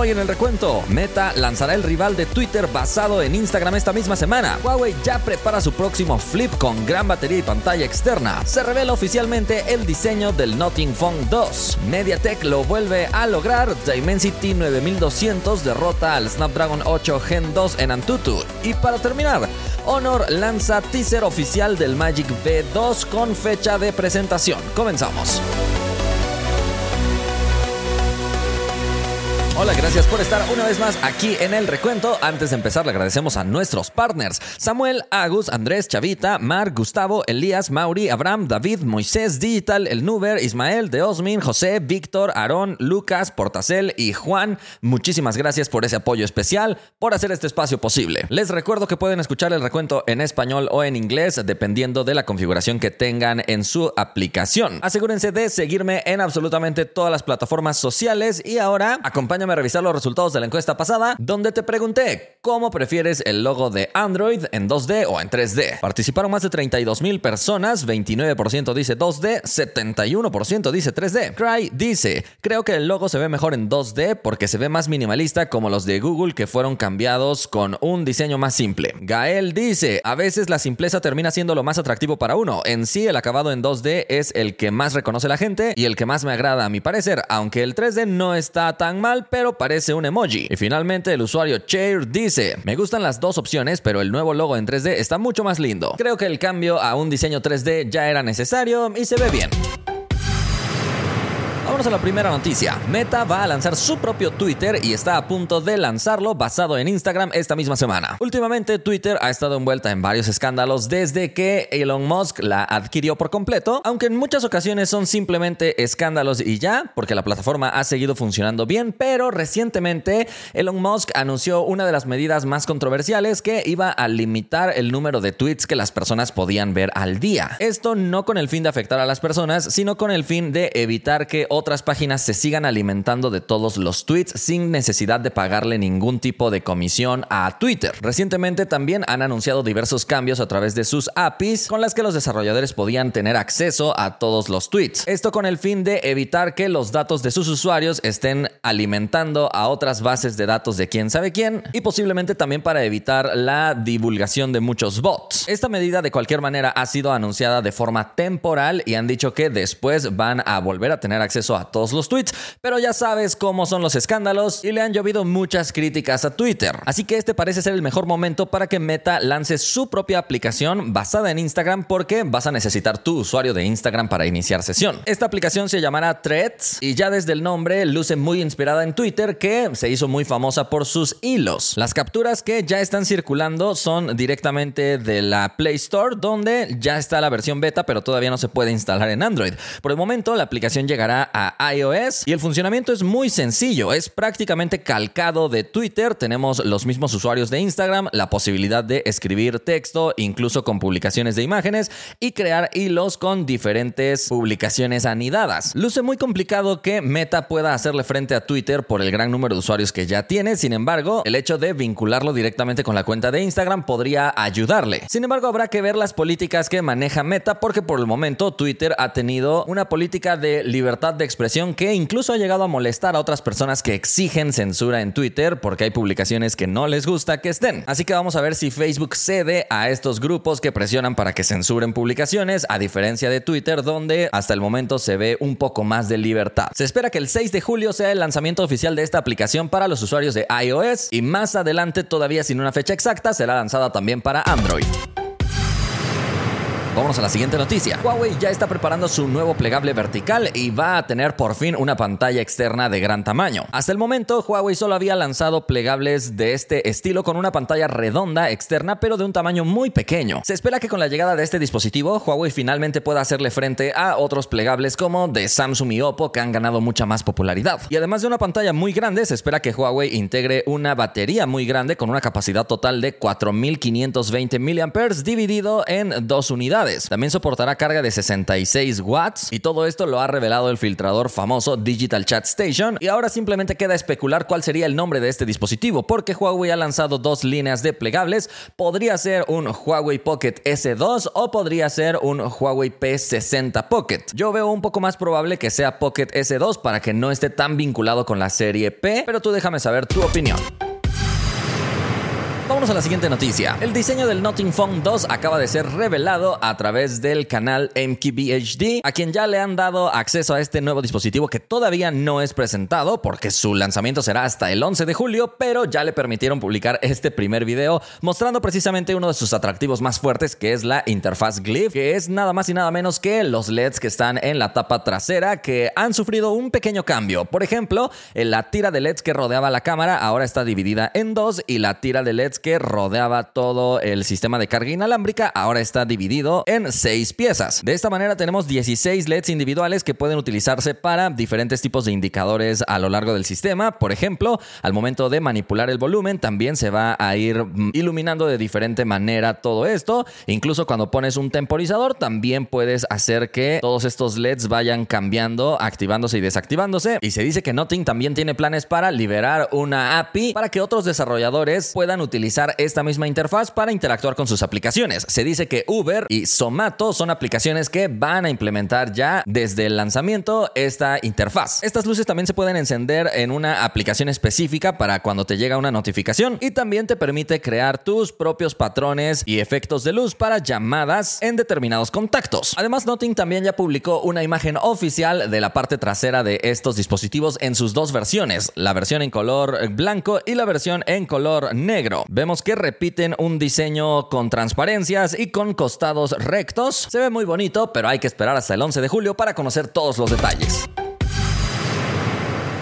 Hoy en el recuento, Meta lanzará el rival de Twitter basado en Instagram esta misma semana. Huawei ya prepara su próximo flip con gran batería y pantalla externa. Se revela oficialmente el diseño del Notting Phone 2. MediaTek lo vuelve a lograr. Dimensity 9200 derrota al Snapdragon 8 Gen 2 en Antutu. Y para terminar, Honor lanza teaser oficial del Magic V2 con fecha de presentación. Comenzamos. Hola, gracias por estar una vez más aquí en el recuento. Antes de empezar, le agradecemos a nuestros partners: Samuel, Agus, Andrés, Chavita, Mark, Gustavo, Elías, Mauri, Abraham, David, Moisés, Digital, El Nuber, Ismael, Deosmin, José, Víctor, Aarón, Lucas, Portacel y Juan. Muchísimas gracias por ese apoyo especial, por hacer este espacio posible. Les recuerdo que pueden escuchar el recuento en español o en inglés, dependiendo de la configuración que tengan en su aplicación. Asegúrense de seguirme en absolutamente todas las plataformas sociales y ahora acompáñame a revisar los resultados de la encuesta pasada, donde te pregunté cómo prefieres el logo de Android en 2D o en 3D. Participaron más de 32 mil personas, 29% dice 2D, 71% dice 3D. Cry dice, creo que el logo se ve mejor en 2D porque se ve más minimalista como los de Google que fueron cambiados con un diseño más simple. Gael dice, a veces la simpleza termina siendo lo más atractivo para uno. En sí, el acabado en 2D es el que más reconoce la gente y el que más me agrada a mi parecer, aunque el 3D no está tan mal, pero parece un emoji. Y finalmente el usuario Chair dice, me gustan las dos opciones, pero el nuevo logo en 3D está mucho más lindo. Creo que el cambio a un diseño 3D ya era necesario y se ve bien. Vamos a la primera noticia. Meta va a lanzar su propio Twitter y está a punto de lanzarlo basado en Instagram esta misma semana. Últimamente Twitter ha estado envuelta en varios escándalos desde que Elon Musk la adquirió por completo, aunque en muchas ocasiones son simplemente escándalos y ya, porque la plataforma ha seguido funcionando bien, pero recientemente Elon Musk anunció una de las medidas más controversiales que iba a limitar el número de tweets que las personas podían ver al día. Esto no con el fin de afectar a las personas, sino con el fin de evitar que otras páginas se sigan alimentando de todos los tweets sin necesidad de pagarle ningún tipo de comisión a Twitter. Recientemente también han anunciado diversos cambios a través de sus APIs con las que los desarrolladores podían tener acceso a todos los tweets. Esto con el fin de evitar que los datos de sus usuarios estén alimentando a otras bases de datos de quién sabe quién y posiblemente también para evitar la divulgación de muchos bots. Esta medida de cualquier manera ha sido anunciada de forma temporal y han dicho que después van a volver a tener acceso a todos los tweets, pero ya sabes cómo son los escándalos y le han llovido muchas críticas a Twitter. Así que este parece ser el mejor momento para que Meta lance su propia aplicación basada en Instagram porque vas a necesitar tu usuario de Instagram para iniciar sesión. Esta aplicación se llamará Threads y ya desde el nombre luce muy inspirada en Twitter que se hizo muy famosa por sus hilos. Las capturas que ya están circulando son directamente de la Play Store donde ya está la versión beta pero todavía no se puede instalar en Android. Por el momento la aplicación llegará a iOS y el funcionamiento es muy sencillo, es prácticamente calcado de Twitter, tenemos los mismos usuarios de Instagram, la posibilidad de escribir texto, incluso con publicaciones de imágenes y crear hilos con diferentes publicaciones anidadas. Luce muy complicado que Meta pueda hacerle frente a Twitter por el gran número de usuarios que ya tiene, sin embargo, el hecho de vincularlo directamente con la cuenta de Instagram podría ayudarle. Sin embargo, habrá que ver las políticas que maneja Meta porque por el momento Twitter ha tenido una política de libertad de expresión que incluso ha llegado a molestar a otras personas que exigen censura en Twitter porque hay publicaciones que no les gusta que estén. Así que vamos a ver si Facebook cede a estos grupos que presionan para que censuren publicaciones, a diferencia de Twitter donde hasta el momento se ve un poco más de libertad. Se espera que el 6 de julio sea el lanzamiento oficial de esta aplicación para los usuarios de iOS y más adelante, todavía sin una fecha exacta, será lanzada también para Android. Vámonos a la siguiente noticia. Huawei ya está preparando su nuevo plegable vertical y va a tener por fin una pantalla externa de gran tamaño. Hasta el momento, Huawei solo había lanzado plegables de este estilo con una pantalla redonda externa, pero de un tamaño muy pequeño. Se espera que con la llegada de este dispositivo, Huawei finalmente pueda hacerle frente a otros plegables como de Samsung y Oppo que han ganado mucha más popularidad. Y además de una pantalla muy grande, se espera que Huawei integre una batería muy grande con una capacidad total de 4520 mAh dividido en dos unidades También soportará carga de 66 watts y todo esto lo ha revelado el filtrador famoso Digital Chat Station y ahora simplemente queda especular cuál sería el nombre de este dispositivo porque Huawei ha lanzado dos líneas de plegables. Podría ser un Huawei Pocket S2 o podría ser un Huawei P60 Pocket. Yo veo un poco más probable que sea Pocket S2 para que no esté tan vinculado con la serie P, pero tú déjame saber tu opinión. Vámonos a la siguiente noticia. El diseño del Notting Phone 2 acaba de ser revelado a través del canal MKBHD, a quien ya le han dado acceso a este nuevo dispositivo que todavía no es presentado porque su lanzamiento será hasta el 11 de julio, pero ya le permitieron publicar este primer video mostrando precisamente uno de sus atractivos más fuertes que es la interfaz Glyph, que es nada más y nada menos que los LEDs que están en la tapa trasera que han sufrido un pequeño cambio. Por ejemplo, la tira de LEDs que rodeaba la cámara ahora está dividida en dos y la tira de LEDs que rodeaba todo el sistema de carga inalámbrica ahora está dividido en seis piezas. De esta manera tenemos 16 LEDs individuales que pueden utilizarse para diferentes tipos de indicadores a lo largo del sistema. Por ejemplo, al momento de manipular el volumen también se va a ir mm, iluminando de diferente manera todo esto. Incluso cuando pones un temporizador también puedes hacer que todos estos LEDs vayan cambiando, activándose y desactivándose. Y se dice que Nothing también tiene planes para liberar una API para que otros desarrolladores puedan utilizar esta misma interfaz para interactuar con sus aplicaciones. Se dice que Uber y Somato son aplicaciones que van a implementar ya desde el lanzamiento esta interfaz. Estas luces también se pueden encender en una aplicación específica para cuando te llega una notificación y también te permite crear tus propios patrones y efectos de luz para llamadas en determinados contactos. Además, Nothing también ya publicó una imagen oficial de la parte trasera de estos dispositivos en sus dos versiones, la versión en color blanco y la versión en color negro. Vemos que repiten un diseño con transparencias y con costados rectos. Se ve muy bonito, pero hay que esperar hasta el 11 de julio para conocer todos los detalles.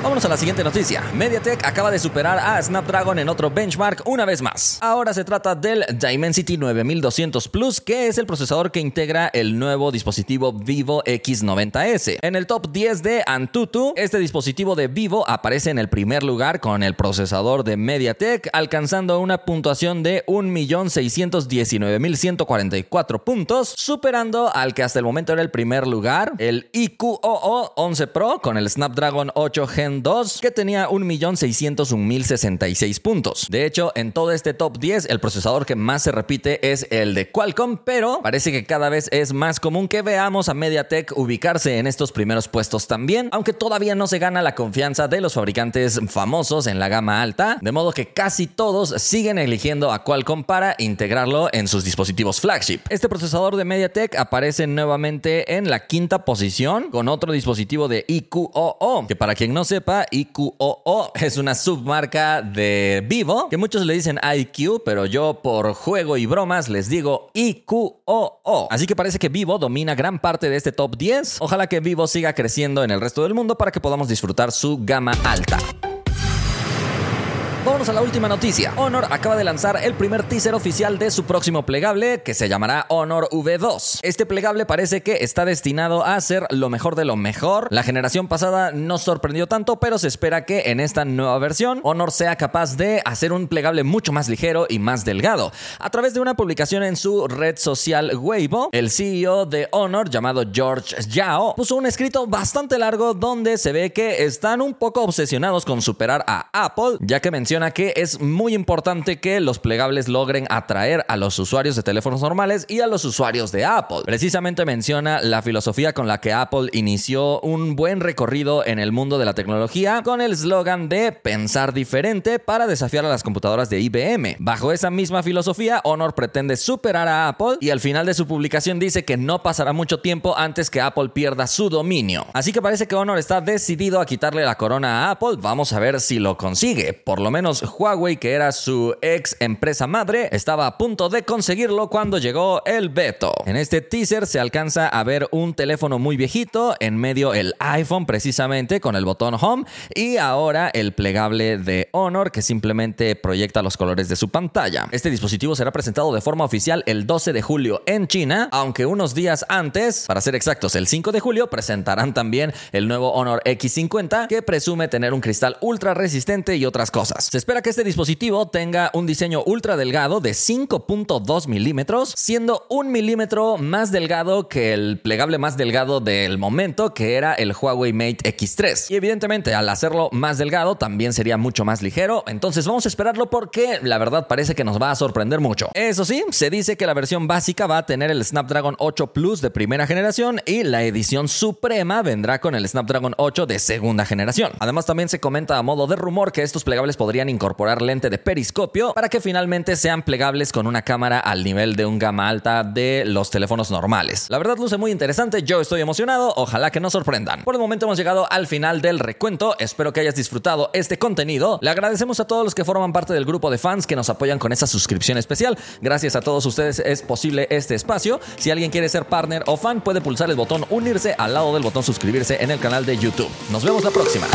Vámonos a la siguiente noticia. MediaTek acaba de superar a Snapdragon en otro benchmark una vez más. Ahora se trata del Dimensity 9200 Plus, que es el procesador que integra el nuevo dispositivo Vivo X90S. En el top 10 de Antutu, este dispositivo de Vivo aparece en el primer lugar con el procesador de MediaTek, alcanzando una puntuación de 1.619.144 puntos, superando al que hasta el momento era el primer lugar, el IQOO 11 Pro con el Snapdragon 8 Gen 2 que tenía 1.601.066 puntos. De hecho, en todo este top 10, el procesador que más se repite es el de Qualcomm, pero parece que cada vez es más común que veamos a MediaTek ubicarse en estos primeros puestos también, aunque todavía no se gana la confianza de los fabricantes famosos en la gama alta, de modo que casi todos siguen eligiendo a Qualcomm para integrarlo en sus dispositivos flagship. Este procesador de MediaTek aparece nuevamente en la quinta posición con otro dispositivo de IQOO, que para quien no se sepa, IQOO es una submarca de Vivo, que muchos le dicen IQ, pero yo por juego y bromas les digo IQOO. Así que parece que Vivo domina gran parte de este top 10. Ojalá que Vivo siga creciendo en el resto del mundo para que podamos disfrutar su gama alta. Vámonos a la última noticia. Honor acaba de lanzar el primer teaser oficial de su próximo plegable que se llamará Honor V2. Este plegable parece que está destinado a ser lo mejor de lo mejor. La generación pasada no sorprendió tanto, pero se espera que en esta nueva versión Honor sea capaz de hacer un plegable mucho más ligero y más delgado. A través de una publicación en su red social Weibo, el CEO de Honor llamado George Yao puso un escrito bastante largo donde se ve que están un poco obsesionados con superar a Apple, ya que menciona que es muy importante que los plegables logren atraer a los usuarios de teléfonos normales y a los usuarios de Apple. Precisamente menciona la filosofía con la que Apple inició un buen recorrido en el mundo de la tecnología con el eslogan de pensar diferente para desafiar a las computadoras de IBM. Bajo esa misma filosofía, Honor pretende superar a Apple y al final de su publicación dice que no pasará mucho tiempo antes que Apple pierda su dominio. Así que parece que Honor está decidido a quitarle la corona a Apple. Vamos a ver si lo consigue. Por lo menos Huawei, que era su ex empresa madre, estaba a punto de conseguirlo cuando llegó el veto. En este teaser se alcanza a ver un teléfono muy viejito, en medio el iPhone precisamente con el botón Home y ahora el plegable de Honor que simplemente proyecta los colores de su pantalla. Este dispositivo será presentado de forma oficial el 12 de julio en China, aunque unos días antes, para ser exactos el 5 de julio, presentarán también el nuevo Honor X50 que presume tener un cristal ultra resistente y otras cosas. Espera que este dispositivo tenga un diseño ultra delgado de 5.2 milímetros, siendo un milímetro más delgado que el plegable más delgado del momento, que era el Huawei Mate X3. Y evidentemente, al hacerlo más delgado, también sería mucho más ligero. Entonces vamos a esperarlo porque la verdad parece que nos va a sorprender mucho. Eso sí, se dice que la versión básica va a tener el Snapdragon 8 Plus de primera generación y la edición suprema vendrá con el Snapdragon 8 de segunda generación. Además, también se comenta a modo de rumor que estos plegables podrían incorporar lente de periscopio para que finalmente sean plegables con una cámara al nivel de un gama alta de los teléfonos normales. La verdad luce muy interesante, yo estoy emocionado, ojalá que nos sorprendan. Por el momento hemos llegado al final del recuento, espero que hayas disfrutado este contenido. Le agradecemos a todos los que forman parte del grupo de fans que nos apoyan con esa suscripción especial. Gracias a todos ustedes es posible este espacio. Si alguien quiere ser partner o fan, puede pulsar el botón unirse al lado del botón suscribirse en el canal de YouTube. Nos vemos la próxima.